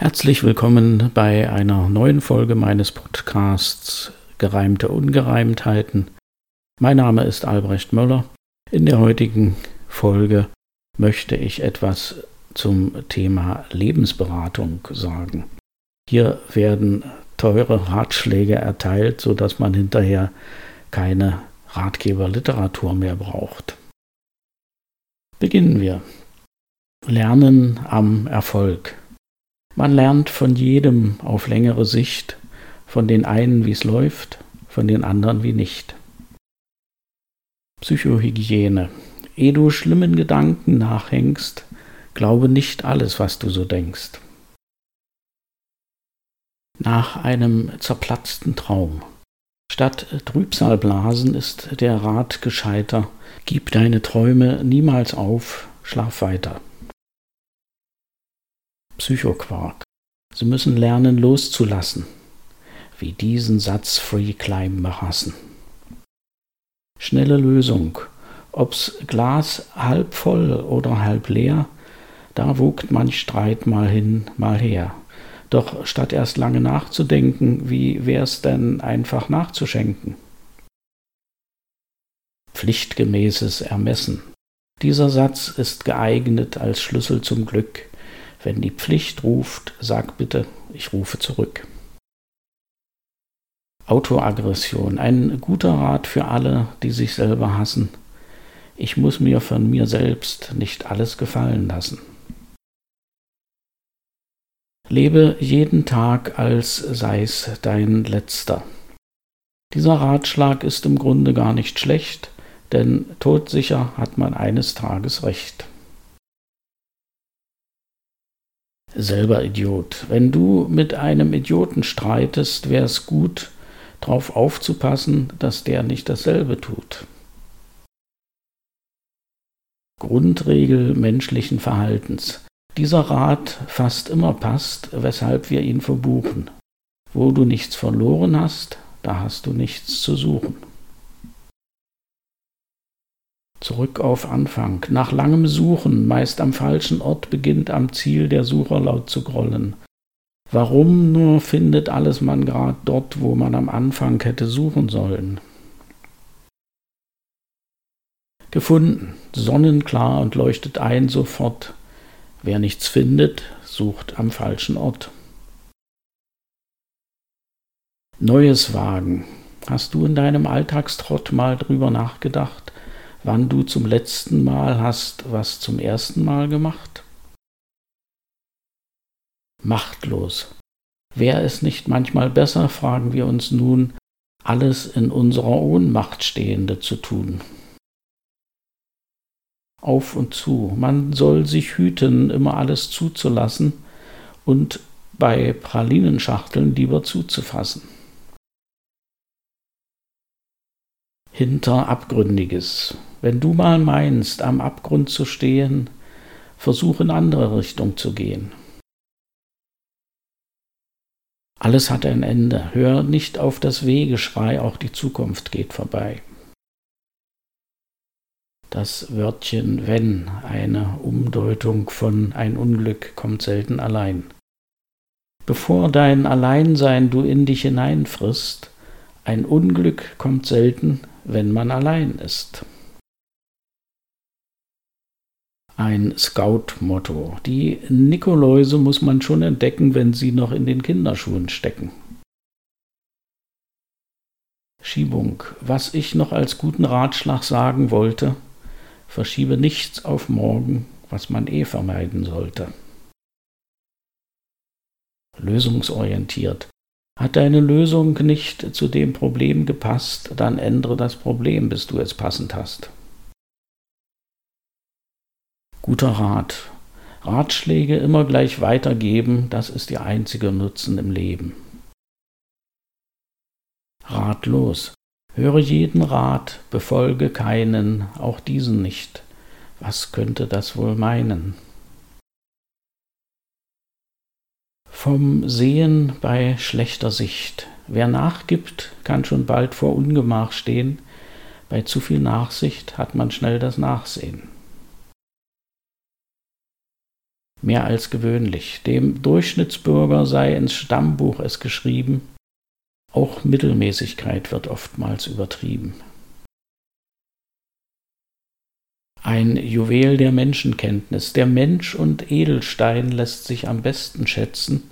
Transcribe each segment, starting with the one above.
Herzlich willkommen bei einer neuen Folge meines Podcasts Gereimte Ungereimtheiten. Mein Name ist Albrecht Möller. In der heutigen Folge möchte ich etwas zum Thema Lebensberatung sagen. Hier werden teure Ratschläge erteilt, sodass man hinterher keine Ratgeberliteratur mehr braucht. Beginnen wir. Lernen am Erfolg. Man lernt von jedem auf längere Sicht, von den einen, wie es läuft, von den anderen, wie nicht. Psychohygiene. Ehe du schlimmen Gedanken nachhängst, glaube nicht alles, was du so denkst. Nach einem zerplatzten Traum. Statt Trübsalblasen ist der Rat gescheiter. Gib deine Träume niemals auf, schlaf weiter. Psychoquark. Sie müssen lernen loszulassen, wie diesen Satz Free Climb hassen. Schnelle Lösung. Ob's Glas halb voll oder halb leer, da wogt manch Streit mal hin, mal her. Doch statt erst lange nachzudenken, wie wär's denn einfach nachzuschenken? Pflichtgemäßes Ermessen. Dieser Satz ist geeignet als Schlüssel zum Glück. Wenn die Pflicht ruft, sag bitte, ich rufe zurück. Autoaggression, ein guter Rat für alle, die sich selber hassen. Ich muss mir von mir selbst nicht alles gefallen lassen. Lebe jeden Tag, als sei's dein letzter. Dieser Ratschlag ist im Grunde gar nicht schlecht, denn todsicher hat man eines Tages recht. Selber Idiot. Wenn du mit einem Idioten streitest, wäre es gut, darauf aufzupassen, dass der nicht dasselbe tut. Grundregel menschlichen Verhaltens. Dieser Rat fast immer passt, weshalb wir ihn verbuchen. Wo du nichts verloren hast, da hast du nichts zu suchen. Zurück auf Anfang. Nach langem Suchen, meist am falschen Ort, beginnt am Ziel der Sucher laut zu grollen. Warum nur findet alles man grad dort, wo man am Anfang hätte suchen sollen? Gefunden, sonnenklar und leuchtet ein sofort. Wer nichts findet, sucht am falschen Ort. Neues Wagen. Hast du in deinem Alltagstrott mal drüber nachgedacht, wann du zum letzten Mal hast was zum ersten Mal gemacht? Machtlos. Wäre es nicht manchmal besser, fragen wir uns nun, alles in unserer Ohnmacht Stehende zu tun? Auf und zu. Man soll sich hüten, immer alles zuzulassen und bei Pralinenschachteln lieber zuzufassen. Hinter Abgründiges. Wenn du mal meinst, am Abgrund zu stehen, versuch in andere Richtung zu gehen. Alles hat ein Ende. Hör nicht auf das Wegeschrei, auch die Zukunft geht vorbei. Das Wörtchen wenn, eine Umdeutung von ein Unglück kommt selten allein. Bevor dein Alleinsein du in dich hineinfrisst, ein Unglück kommt selten, wenn man allein ist ein Scout-Motto. Die Nikoläuse muss man schon entdecken, wenn sie noch in den Kinderschuhen stecken. Schiebung. Was ich noch als guten Ratschlag sagen wollte, verschiebe nichts auf morgen, was man eh vermeiden sollte. Lösungsorientiert. Hat deine Lösung nicht zu dem Problem gepasst, dann ändere das Problem, bis du es passend hast. Guter Rat. Ratschläge immer gleich weitergeben, das ist ihr einziger Nutzen im Leben. Ratlos. Höre jeden Rat, befolge keinen, auch diesen nicht. Was könnte das wohl meinen? Vom Sehen bei schlechter Sicht. Wer nachgibt, kann schon bald vor Ungemach stehen. Bei zu viel Nachsicht hat man schnell das Nachsehen. mehr als gewöhnlich. Dem Durchschnittsbürger sei ins Stammbuch es geschrieben, auch Mittelmäßigkeit wird oftmals übertrieben. Ein Juwel der Menschenkenntnis. Der Mensch und Edelstein lässt sich am besten schätzen,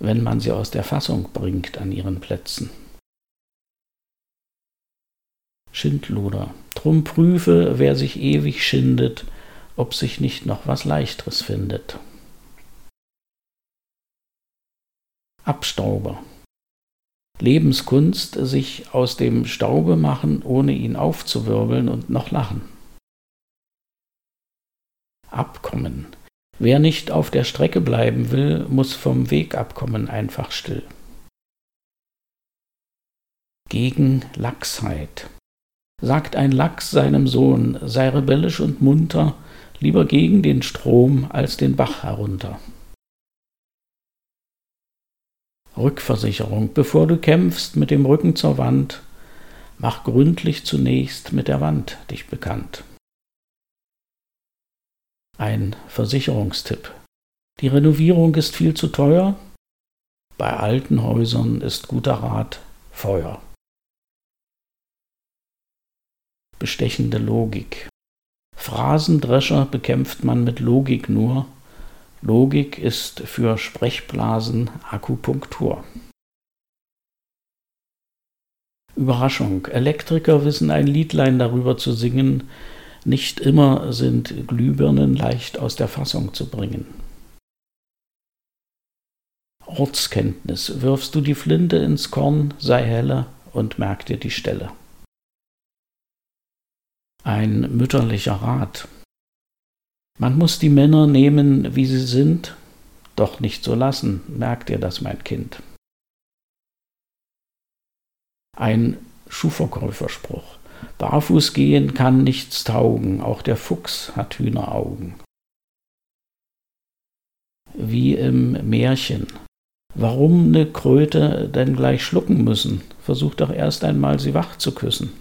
wenn man sie aus der Fassung bringt an ihren Plätzen. Schindluder. Drum prüfe, wer sich ewig schindet, ob sich nicht noch was Leichteres findet. Abstauber. Lebenskunst, sich aus dem Staube machen, ohne ihn aufzuwirbeln und noch lachen. Abkommen. Wer nicht auf der Strecke bleiben will, muss vom Weg abkommen einfach still. Gegen Lachsheit. Sagt ein Lachs seinem Sohn, sei rebellisch und munter, lieber gegen den Strom als den Bach herunter. Rückversicherung. Bevor du kämpfst mit dem Rücken zur Wand, mach gründlich zunächst mit der Wand dich bekannt. Ein Versicherungstipp. Die Renovierung ist viel zu teuer. Bei alten Häusern ist guter Rat Feuer. Bestechende Logik. Phrasendrescher bekämpft man mit Logik nur. Logik ist für Sprechblasen Akupunktur. Überraschung. Elektriker wissen ein Liedlein darüber zu singen. Nicht immer sind Glühbirnen leicht aus der Fassung zu bringen. Ortskenntnis. Wirfst du die Flinte ins Korn, sei heller und merk dir die Stelle ein mütterlicher Rat. Man muss die Männer nehmen, wie sie sind, doch nicht so lassen, merkt ihr das, mein Kind. Ein Schuhverkäuferspruch. Barfuß gehen kann nichts taugen, auch der Fuchs hat Hühneraugen. Wie im Märchen. Warum ne Kröte denn gleich schlucken müssen? Versuch doch erst einmal, sie wach zu küssen.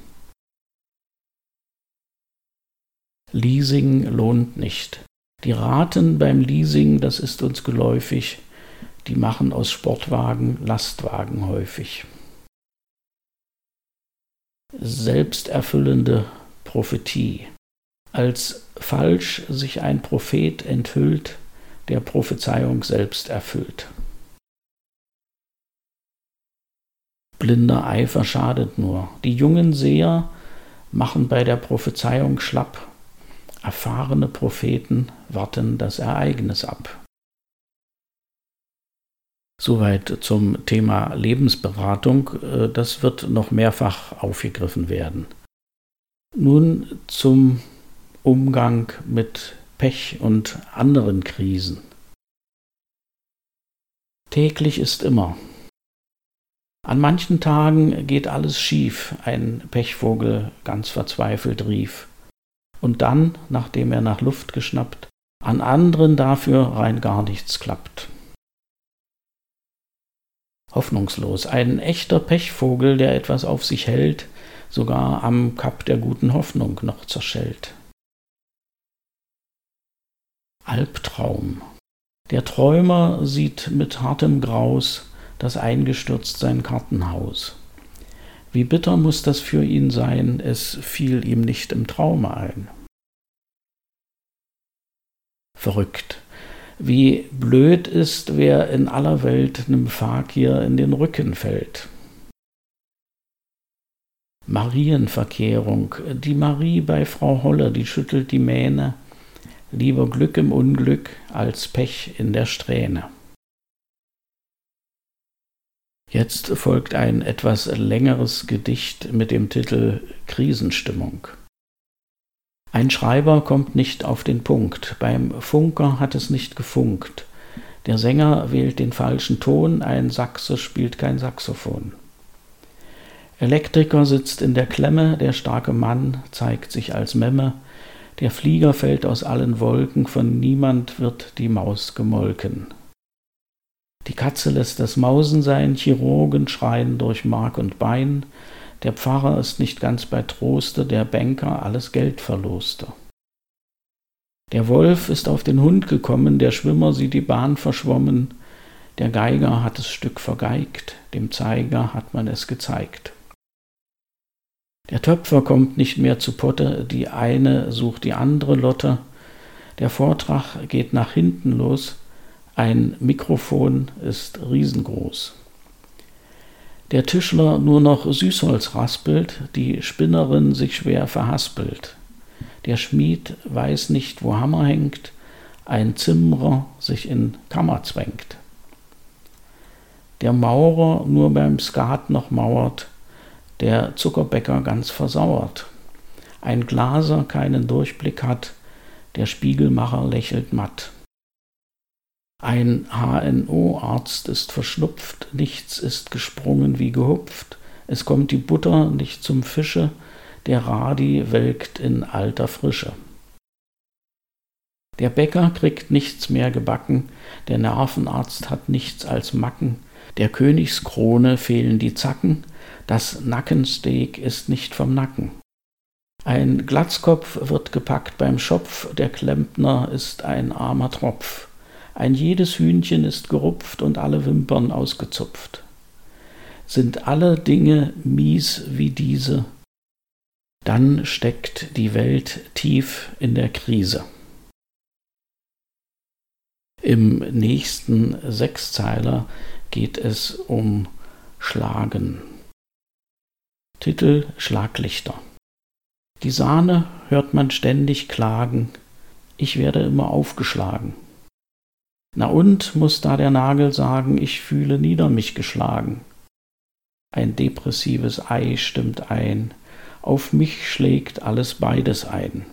Leasing lohnt nicht. Die Raten beim Leasing, das ist uns geläufig, die machen aus Sportwagen Lastwagen häufig. Selbsterfüllende Prophetie. Als falsch sich ein Prophet enthüllt, der Prophezeiung selbst erfüllt. Blinder Eifer schadet nur. Die jungen Seher machen bei der Prophezeiung schlapp Erfahrene Propheten warten das Ereignis ab. Soweit zum Thema Lebensberatung. Äh, das wird noch mehrfach aufgegriffen werden. Nun zum Umgang mit Pech und anderen Krisen. Täglich ist immer. An manchen Tagen geht alles schief, ein Pechvogel ganz verzweifelt rief und dann, nachdem er nach Luft geschnappt, an anderen dafür rein gar nichts klappt. Hoffnungslos, ein echter Pechvogel, der etwas auf sich hält, sogar am Kap der guten Hoffnung noch zerschellt. Albtraum. Der Träumer sieht mit hartem Graus das eingestürzt sein Kartenhaus. Wie bitter muss das für ihn sein, es fiel ihm nicht im Traume ein. Verrückt. Wie blöd ist, wer in aller Welt nem Fakir in den Rücken fällt. Marienverkehrung. Die Marie bei Frau Holle, die schüttelt die Mähne. Lieber Glück im Unglück als Pech in der Strähne. Jetzt folgt ein etwas längeres Gedicht mit dem Titel Krisenstimmung. Ein Schreiber kommt nicht auf den Punkt, beim Funker hat es nicht gefunkt. Der Sänger wählt den falschen Ton, ein Sachse spielt kein Saxophon. Elektriker sitzt in der Klemme, der starke Mann zeigt sich als Memme, der Flieger fällt aus allen Wolken, von niemand wird die Maus gemolken. Die Katze lässt das Mausen sein, Chirurgen schreien durch Mark und Bein, der Pfarrer ist nicht ganz bei Troste, der Banker alles Geld verloste. Der Wolf ist auf den Hund gekommen, der Schwimmer sieht die Bahn verschwommen, der Geiger hat das Stück vergeigt, dem Zeiger hat man es gezeigt. Der Töpfer kommt nicht mehr zu Potte, die eine sucht die andere Lotte, der Vortrag geht nach hinten los, ein Mikrofon ist riesengroß. Der Tischler nur noch Süßholz raspelt, die Spinnerin sich schwer verhaspelt. Der Schmied weiß nicht, wo Hammer hängt, ein Zimmerer sich in Kammer zwängt. Der Maurer nur beim Skat noch mauert, der Zuckerbäcker ganz versauert. Ein Glaser keinen Durchblick hat, der Spiegelmacher lächelt matt. Ein HNO-Arzt ist verschnupft, nichts ist gesprungen wie gehupft, es kommt die Butter nicht zum Fische, der Radi welkt in alter Frische. Der Bäcker kriegt nichts mehr gebacken, der Nervenarzt hat nichts als Macken, der Königskrone fehlen die Zacken, das Nackensteak ist nicht vom Nacken. Ein Glatzkopf wird gepackt beim Schopf, der Klempner ist ein armer Tropf. Ein jedes Hühnchen ist gerupft und alle Wimpern ausgezupft. Sind alle Dinge mies wie diese, dann steckt die Welt tief in der Krise. Im nächsten Sechszeiler geht es um Schlagen. Titel Schlaglichter. Die Sahne hört man ständig klagen, ich werde immer aufgeschlagen. Na und, muss da der Nagel sagen, ich fühle nieder mich geschlagen. Ein depressives Ei stimmt ein, auf mich schlägt alles beides ein.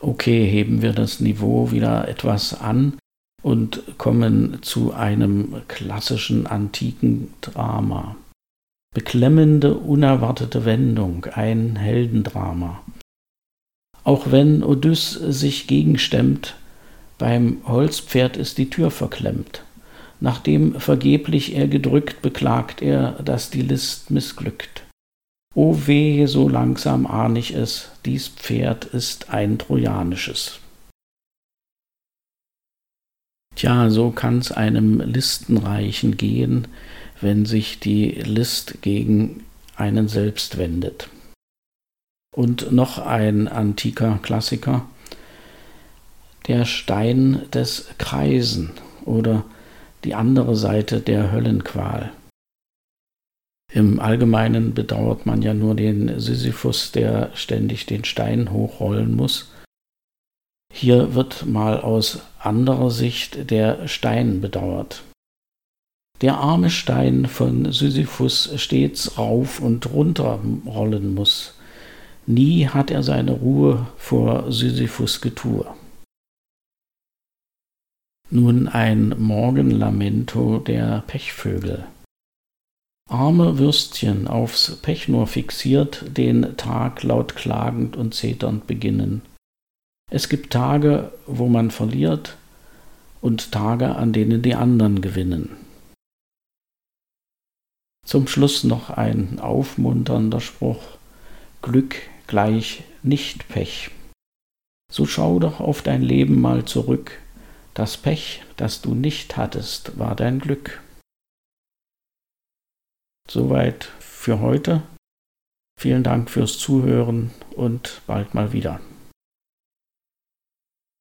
Okay, heben wir das Niveau wieder etwas an und kommen zu einem klassischen antiken Drama. Beklemmende, unerwartete Wendung, ein Heldendrama. Auch wenn Odyss sich gegenstemmt, beim Holzpferd ist die Tür verklemmt. Nachdem vergeblich er gedrückt, beklagt er, dass die List missglückt. O weh, so langsam ahn ich es, dies Pferd ist ein trojanisches. Tja, so kann's einem Listenreichen gehen, wenn sich die List gegen einen selbst wendet. Und noch ein antiker Klassiker, der Stein des Kreisen oder die andere Seite der Höllenqual. Im Allgemeinen bedauert man ja nur den Sisyphus, der ständig den Stein hochrollen muss. Hier wird mal aus anderer Sicht der Stein bedauert. Der arme Stein von Sisyphus stets rauf und runter rollen muss. Nie hat er seine Ruhe vor Sisyphus Getue. Nun ein Morgenlamento der Pechvögel. Arme Würstchen aufs Pech nur fixiert, den Tag laut klagend und zeternd beginnen. Es gibt Tage, wo man verliert, und Tage, an denen die anderen gewinnen. Zum Schluss noch ein aufmunternder Spruch. Glück gleich nicht Pech. So schau doch auf dein Leben mal zurück, das Pech, das du nicht hattest, war dein Glück. Soweit für heute. Vielen Dank fürs Zuhören und bald mal wieder.